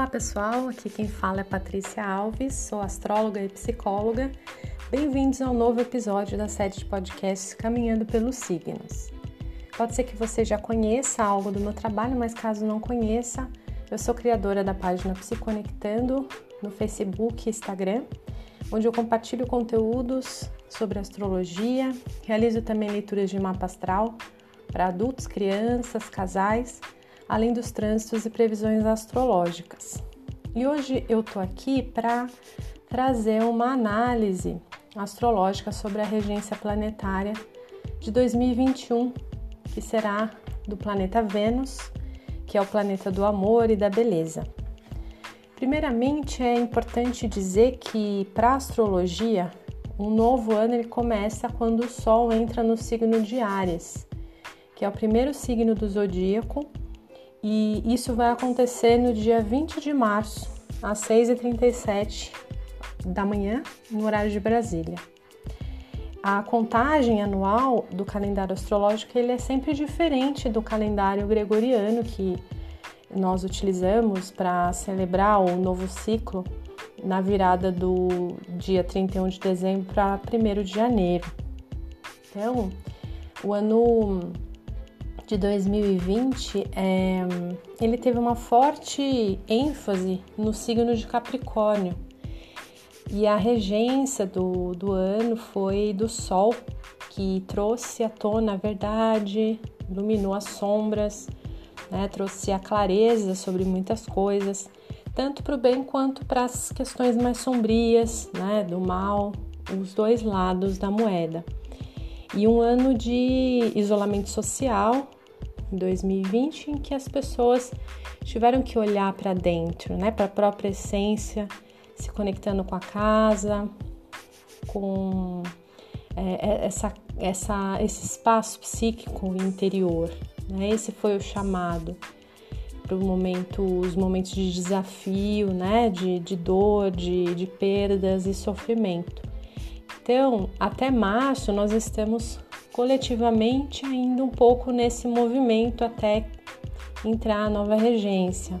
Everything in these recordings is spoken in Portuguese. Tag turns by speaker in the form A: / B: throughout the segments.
A: Olá pessoal, aqui quem fala é Patrícia Alves, sou astróloga e psicóloga. Bem-vindos ao novo episódio da série de podcasts Caminhando pelos Signos. Pode ser que você já conheça algo do meu trabalho, mas caso não conheça, eu sou criadora da página Psiconectando no Facebook e Instagram, onde eu compartilho conteúdos sobre astrologia, realizo também leituras de mapa astral para adultos, crianças, casais além dos trânsitos e previsões astrológicas. E hoje eu tô aqui para trazer uma análise astrológica sobre a regência planetária de 2021, que será do planeta Vênus, que é o planeta do amor e da beleza. Primeiramente, é importante dizer que para a astrologia, um novo ano ele começa quando o Sol entra no signo de Áries, que é o primeiro signo do zodíaco e isso vai acontecer no dia 20 de março, às 6h37 da manhã, no horário de Brasília. A contagem anual do calendário astrológico ele é sempre diferente do calendário gregoriano que nós utilizamos para celebrar o novo ciclo na virada do dia 31 de dezembro para 1 de janeiro. Então, o ano de 2020, é, ele teve uma forte ênfase no signo de Capricórnio. E a regência do, do ano foi do Sol, que trouxe à tona a verdade, iluminou as sombras, né, trouxe a clareza sobre muitas coisas, tanto para o bem quanto para as questões mais sombrias, né, do mal, os dois lados da moeda. E um ano de isolamento social, 2020 em que as pessoas tiveram que olhar para dentro, né, para a própria essência, se conectando com a casa, com é, é, essa, essa, esse espaço psíquico interior. Né? Esse foi o chamado para momento, os momentos de desafio, né? de, de dor, de, de perdas e sofrimento. Então, até março, nós estamos coletivamente ainda um pouco nesse movimento até entrar a nova regência.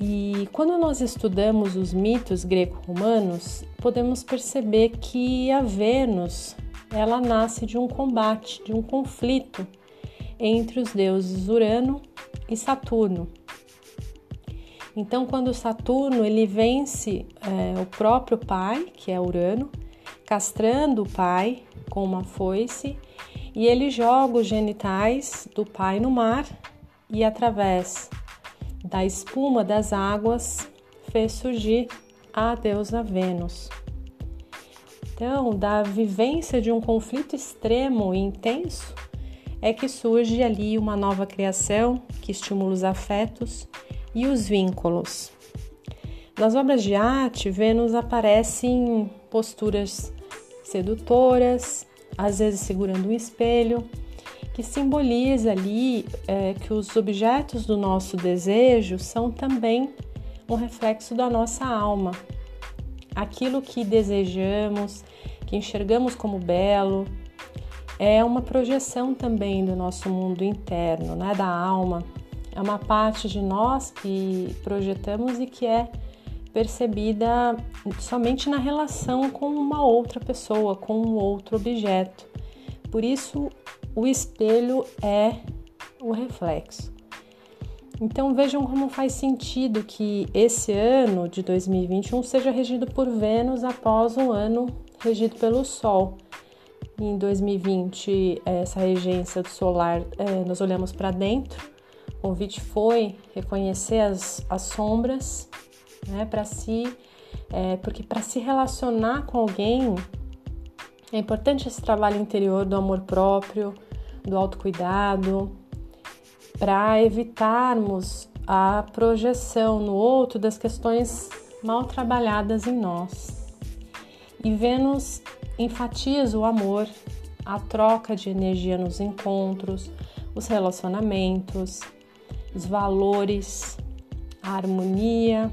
A: E quando nós estudamos os mitos greco-romanos, podemos perceber que a Vênus, ela nasce de um combate, de um conflito entre os deuses Urano e Saturno. Então, quando Saturno ele vence é, o próprio pai, que é Urano, castrando o pai com uma foice e ele joga os genitais do pai no mar e através da espuma das águas fez surgir a deusa Vênus. Então, da vivência de um conflito extremo e intenso é que surge ali uma nova criação que estimula os afetos e os vínculos. Nas obras de arte, Vênus aparece em posturas sedutoras, às vezes segurando um espelho, que simboliza ali é, que os objetos do nosso desejo são também um reflexo da nossa alma. Aquilo que desejamos, que enxergamos como belo, é uma projeção também do nosso mundo interno, né, da alma. É uma parte de nós que projetamos e que é percebida somente na relação com uma outra pessoa, com um outro objeto. Por isso, o espelho é o reflexo. Então vejam como faz sentido que esse ano de 2021 seja regido por Vênus após um ano regido pelo Sol. Em 2020, essa regência do solar, é, nós olhamos para dentro. O convite foi reconhecer as, as sombras né? Para si, é, porque para se relacionar com alguém é importante esse trabalho interior do amor próprio, do autocuidado, para evitarmos a projeção no outro das questões mal trabalhadas em nós. E Vênus enfatiza o amor, a troca de energia nos encontros, os relacionamentos, os valores, a harmonia,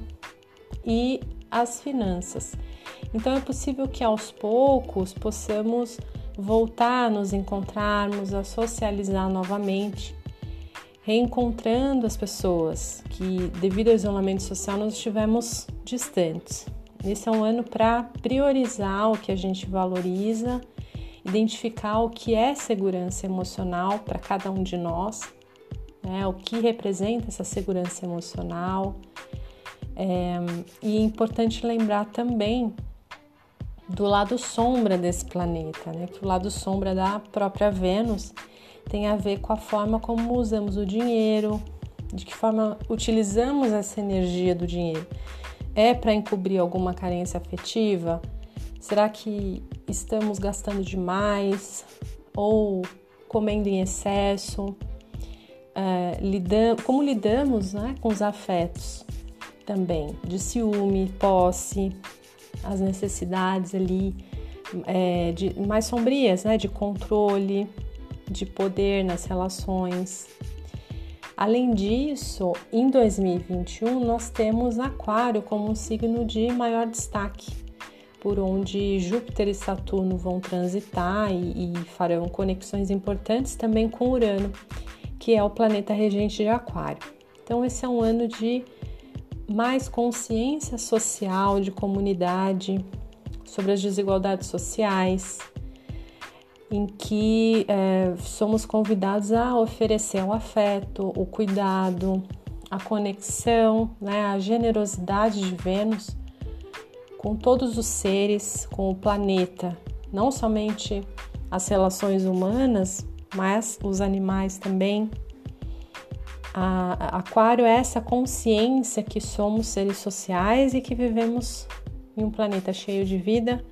A: e as finanças. Então é possível que aos poucos possamos voltar a nos encontrarmos, a socializar novamente, reencontrando as pessoas que, devido ao isolamento social, nós estivemos distantes. Esse é um ano para priorizar o que a gente valoriza, identificar o que é segurança emocional para cada um de nós, né? o que representa essa segurança emocional. É, e é importante lembrar também do lado sombra desse planeta, né? que o lado sombra da própria Vênus tem a ver com a forma como usamos o dinheiro, de que forma utilizamos essa energia do dinheiro. É para encobrir alguma carência afetiva? Será que estamos gastando demais ou comendo em excesso? É, lidam, como lidamos né, com os afetos também, de ciúme, posse, as necessidades ali é, de, mais sombrias, né, de controle, de poder nas relações. Além disso, em 2021 nós temos Aquário como um signo de maior destaque, por onde Júpiter e Saturno vão transitar e, e farão conexões importantes também com Urano, que é o planeta regente de Aquário. Então, esse é um ano de mais consciência social, de comunidade, sobre as desigualdades sociais, em que é, somos convidados a oferecer o afeto, o cuidado, a conexão, né, a generosidade de Vênus com todos os seres, com o planeta, não somente as relações humanas, mas os animais também. A, aquário é essa consciência que somos seres sociais e que vivemos em um planeta cheio de vida,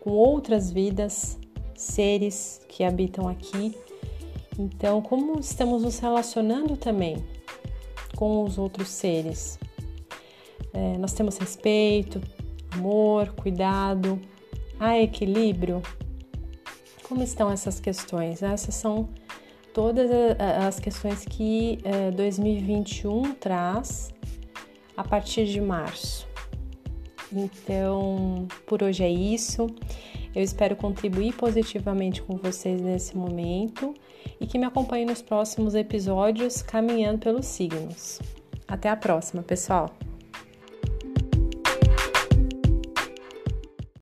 A: com outras vidas, seres que habitam aqui. Então, como estamos nos relacionando também com os outros seres? É, nós temos respeito, amor, cuidado, há equilíbrio? Como estão essas questões? Essas são todas as questões que 2021 é, traz a partir de março. Então, por hoje é isso. Eu espero contribuir positivamente com vocês nesse momento e que me acompanhem nos próximos episódios caminhando pelos signos. Até a próxima, pessoal!